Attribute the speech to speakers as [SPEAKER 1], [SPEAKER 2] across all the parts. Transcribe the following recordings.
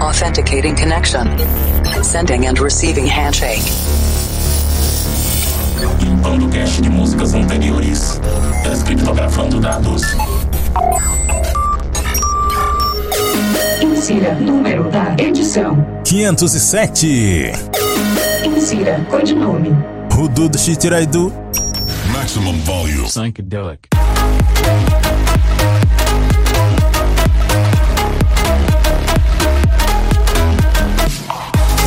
[SPEAKER 1] Authenticating connection. Sending and receiving handshake.
[SPEAKER 2] Limpando cache de músicas anteriores. Descriptografando dados.
[SPEAKER 3] Insira número da edição.
[SPEAKER 4] 507.
[SPEAKER 3] Insira codinome.
[SPEAKER 4] Hudud Shitiraidu.
[SPEAKER 5] Maximum volume.
[SPEAKER 6] Psychedelic.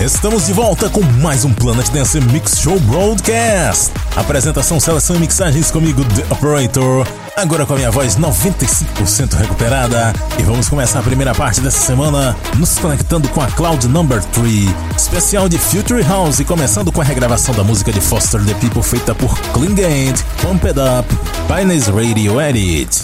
[SPEAKER 4] Estamos de volta com mais um Planet Dance Mix Show Broadcast. Apresentação, seleção e mixagens comigo, The Operator. Agora com a minha voz 95% recuperada. E vamos começar a primeira parte dessa semana nos conectando com a Cloud Number 3, especial de Future House, e começando com a regravação da música de Foster the People feita por Klingate, Pump It Up, Pines Radio Edit.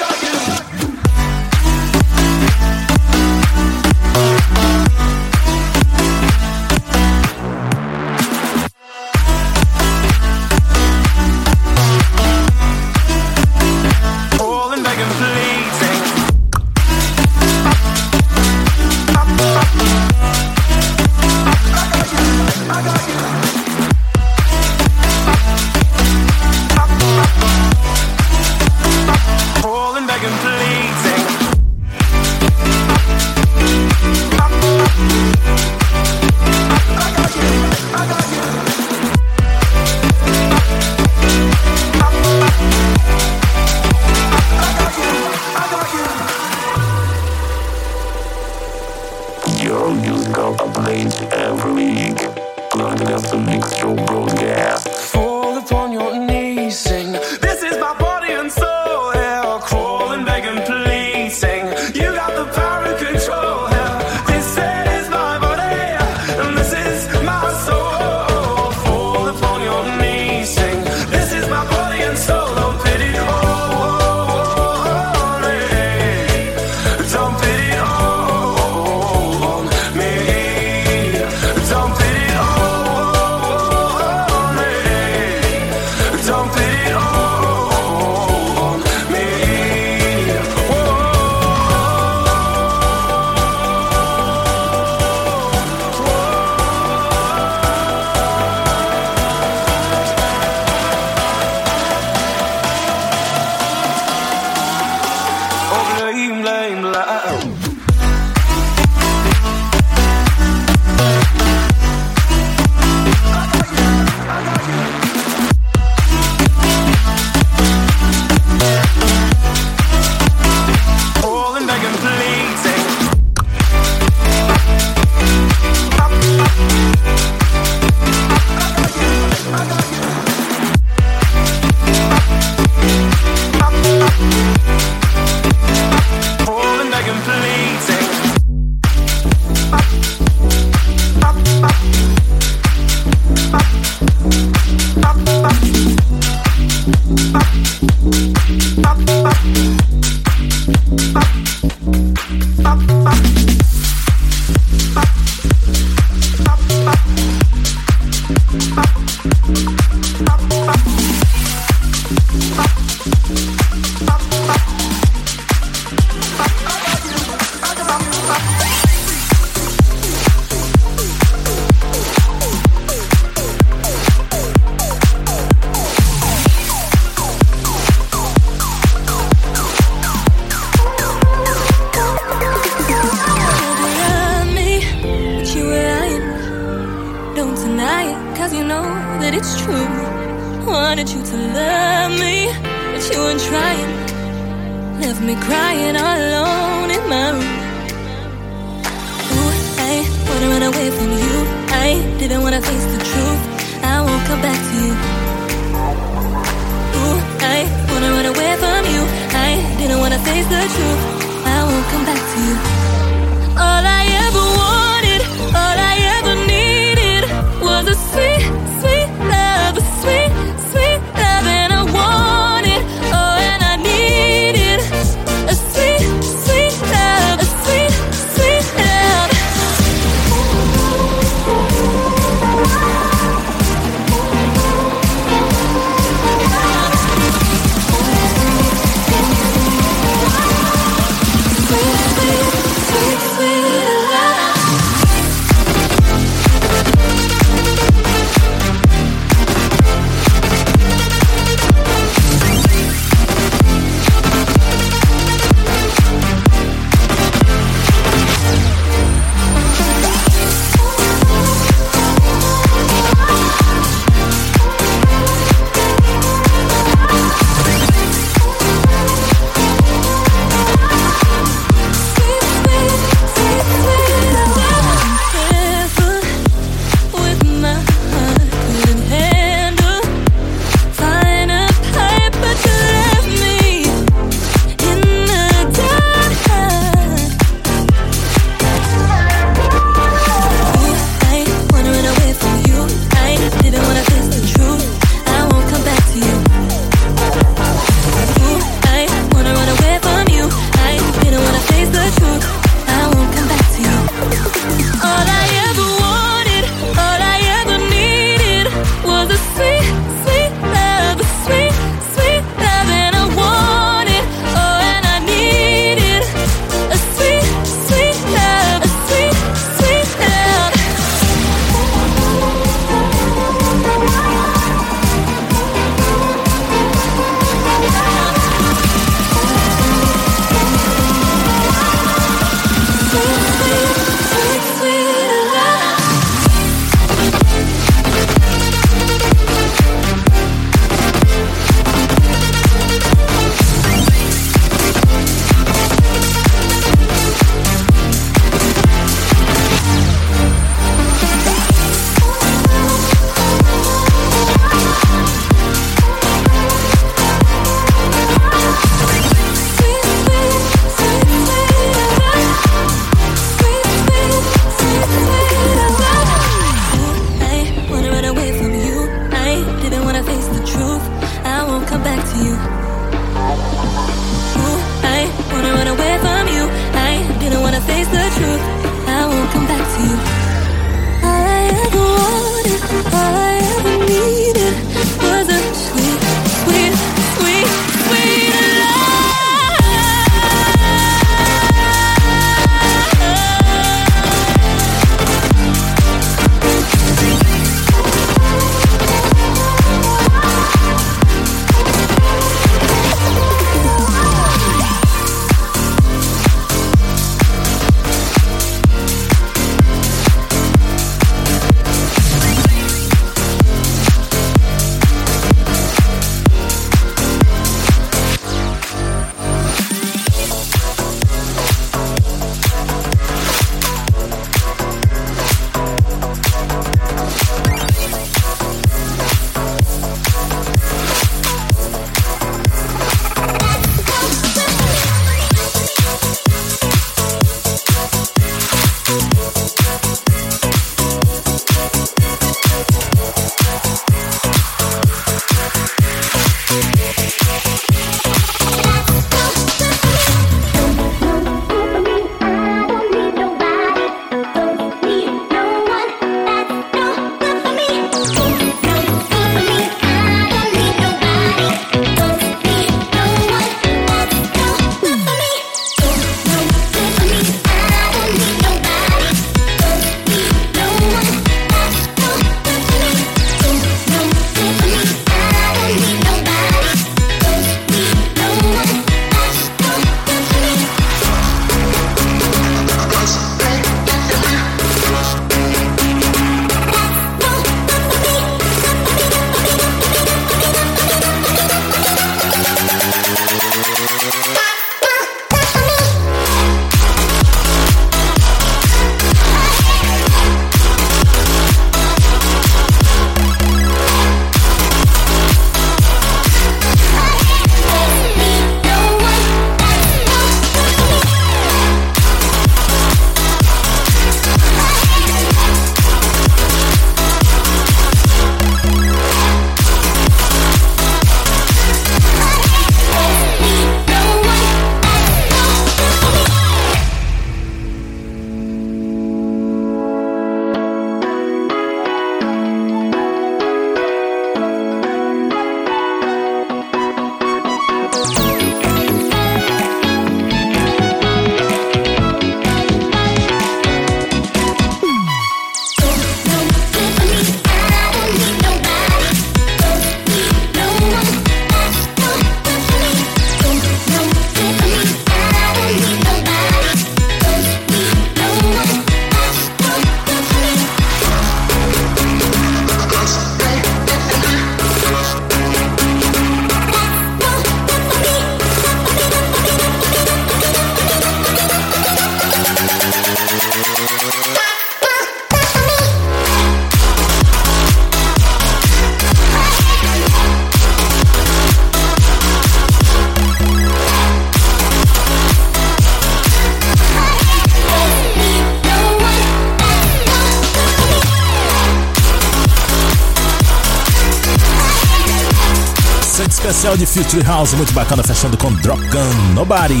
[SPEAKER 4] Especial de Future House muito bacana, fechando com Drop Gun Nobody.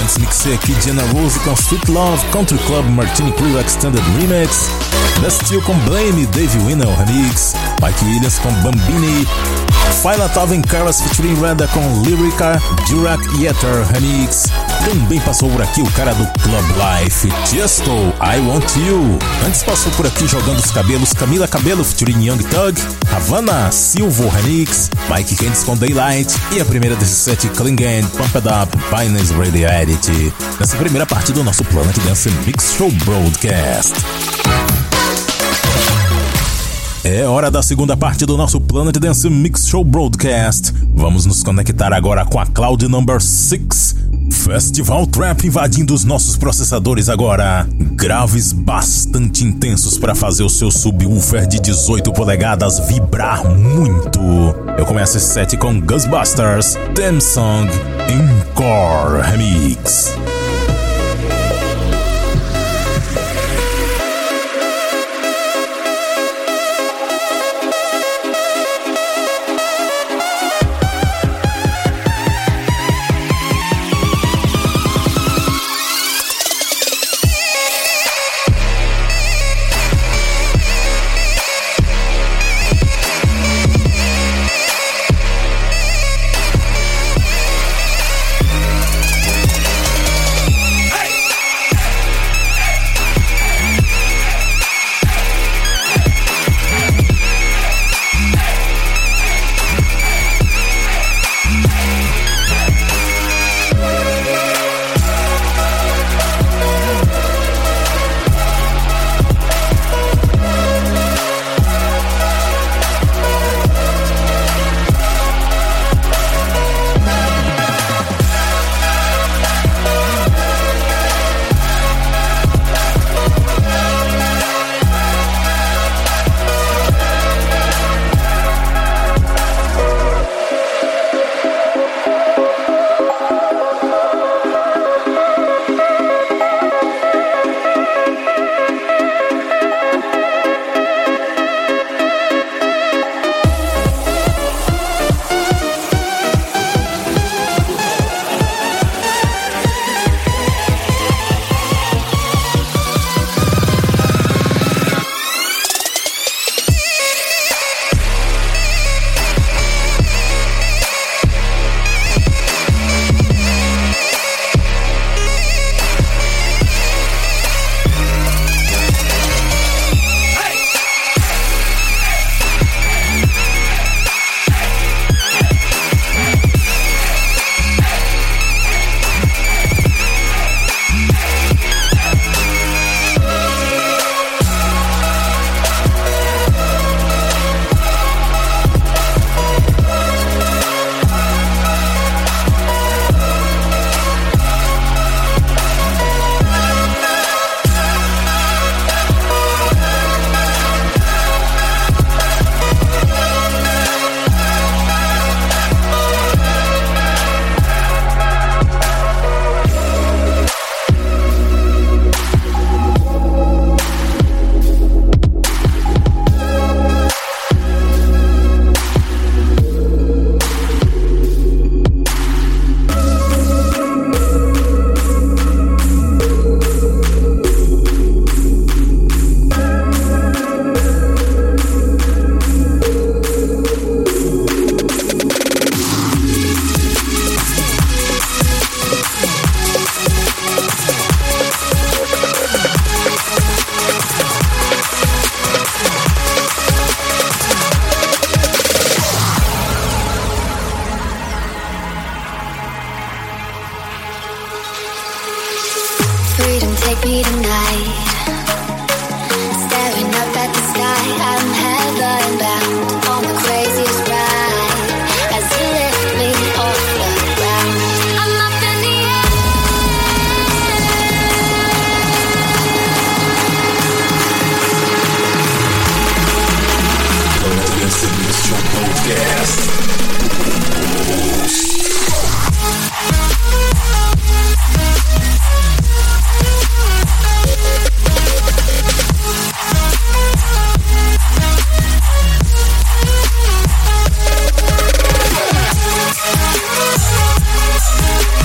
[SPEAKER 4] Antes mixei aqui Jenna Rose com Sweet Love, Country Club Martini Crew Extended Remix, The Steel com Blame, Dave Winnell Remix, Mike Williams com Bambini, Fila Tove Carlos featuring Reda com Lyrica, Durac Yeter Remix. Também passou por aqui o cara do Club Life, Tiesto, I Want You. Antes passou por aqui jogando os cabelos Camila Cabelo featuring Young Thug, Havana, Silvo Remix, Mike Candice com Daylight e a primeira desse set Klingen, Pump It Up, Binance Radio Edit. Nessa primeira parte do nosso Planet Dance Mix Show Broadcast. É hora da segunda parte do nosso Planet Dance Mix Show Broadcast. Vamos nos conectar agora com a Cloud Number 6. Festival Trap invadindo os nossos processadores agora. Graves bastante intensos para fazer o seu subwoofer de 18 polegadas vibrar muito. Eu começo esse set com Ghostbusters, Theme Song, Encore Remix.
[SPEAKER 2] Yeah.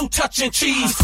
[SPEAKER 2] who touching cheese.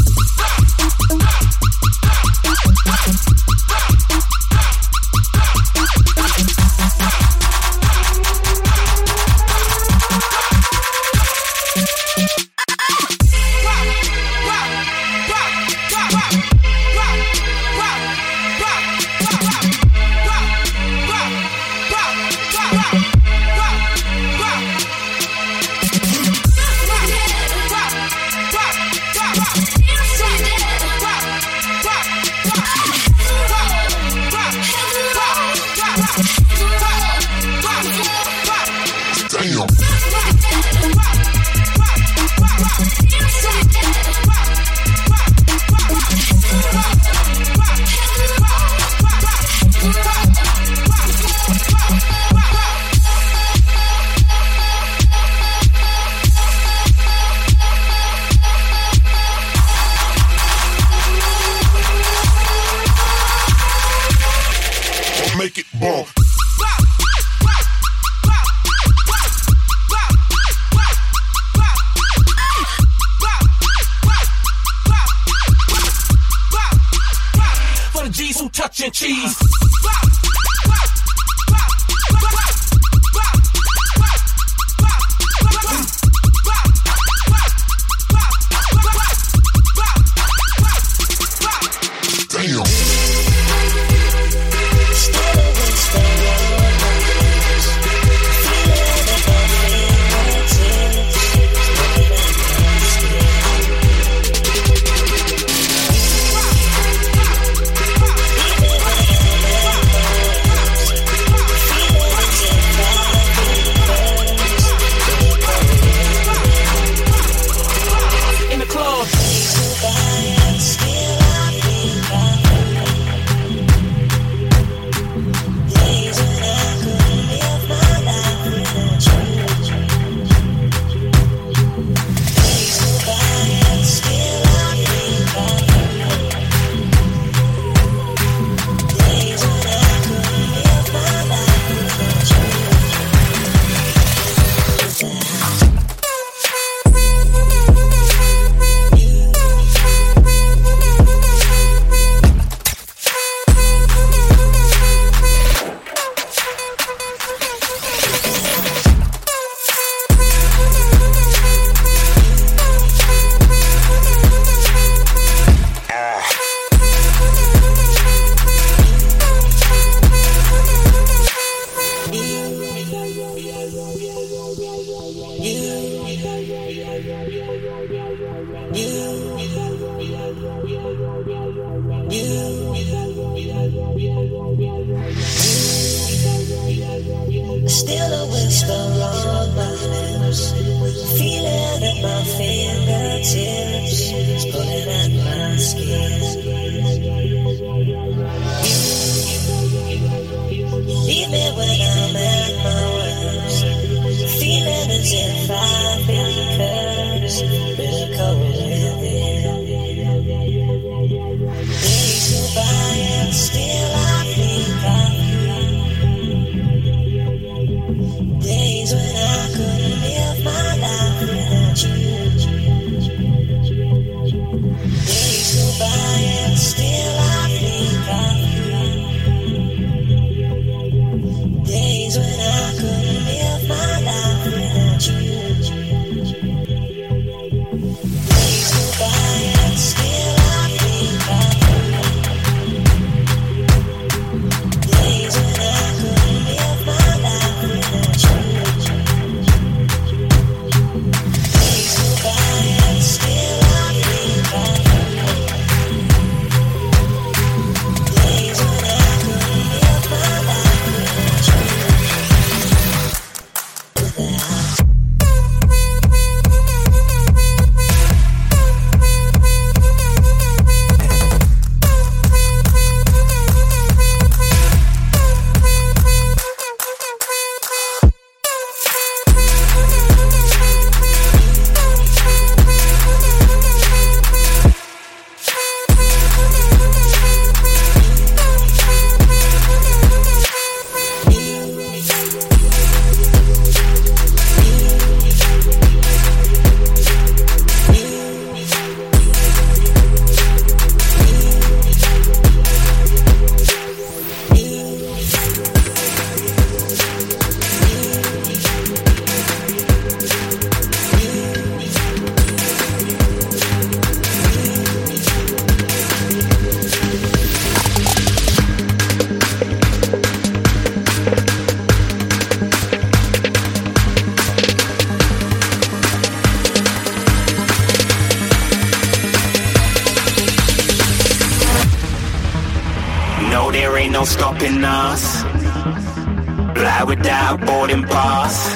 [SPEAKER 7] die, boarding pass.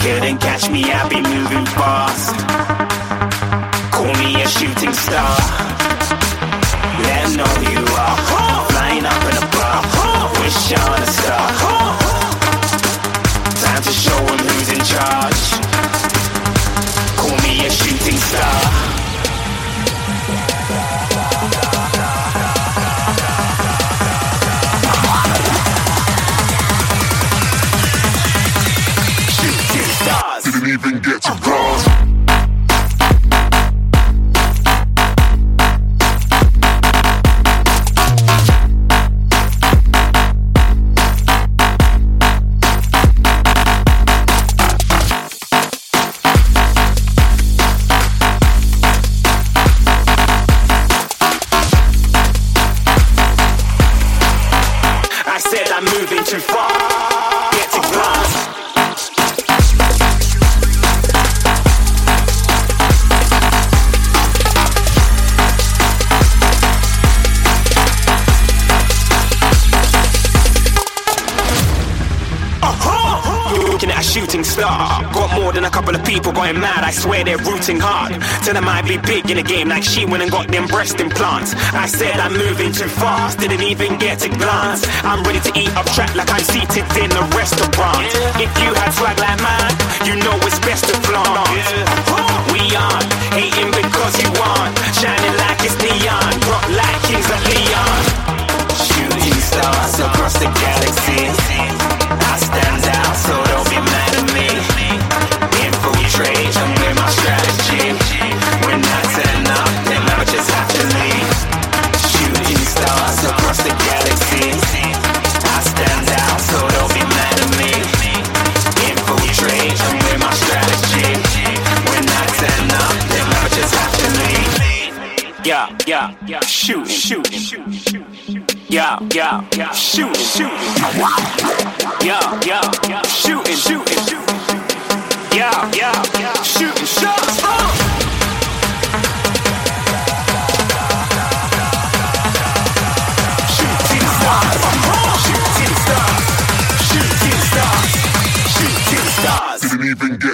[SPEAKER 7] Couldn't catch me, I be moving fast. Call me a shooting star. Looking at a shooting star. Got more than a couple of people going mad. I swear they're rooting hard. Tell them I'd be big in the game like she went and got them breast implants. I said I'm moving too fast, didn't even get a glance. I'm ready to eat up track like I'm seated in a restaurant. If you had swag like mine, you know it's best to flaunt. We aren't hating because you aren't shining like it's neon, rock like kings of Leon. Shooting stars across the galaxy. I stand out, so don't Yeah, yeah, yeah. Shooting, shooting. Yeah, yeah, yeah. Shooting, shooting. Yeah, yeah, yeah. Shooting, shooting. Yeah, yeah, yeah. Shooting shots. Uh. Stars.
[SPEAKER 5] Didn't even get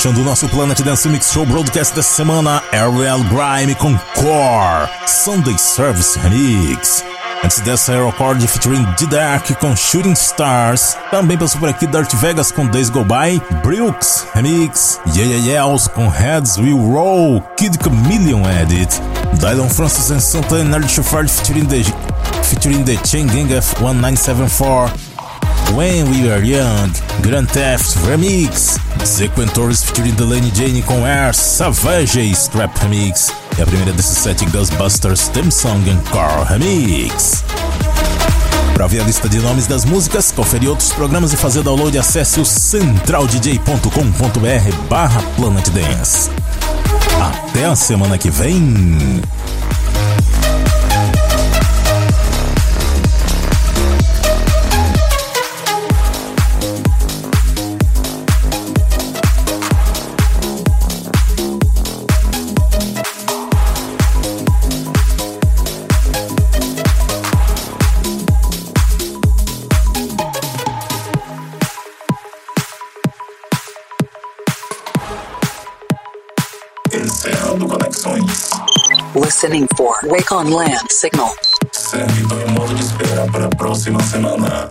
[SPEAKER 4] Fechando o nosso Planet Dance Mix Show Broadcast dessa semana, Ariel Grime com Core, Sunday Service Remix. Antes dessa, Aerocord featuring Didac com Shooting Stars. Também passou por aqui Dirt Vegas com Days Go By, Brooks Remix, Yeah Yeah Yeahs com Heads Will Roll, Kid Chameleon Edit, Dylan Francis and Santa Energy Shepherd featuring the, featuring the Chain Gang F1974. When We Were Young, Grand Theft Remix, Sequentors featuring Delaney Jane com Air Savage Strap Remix e a primeira desses sete Ghostbusters Theme Song and Car Remix. Para ver a lista de nomes das músicas, conferir outros programas e fazer download, acesse o centraldj.com.br barra Planet Dance. Até a semana que vem!
[SPEAKER 1] Listening for Wake on Land signal.
[SPEAKER 2] Espera para próxima semana.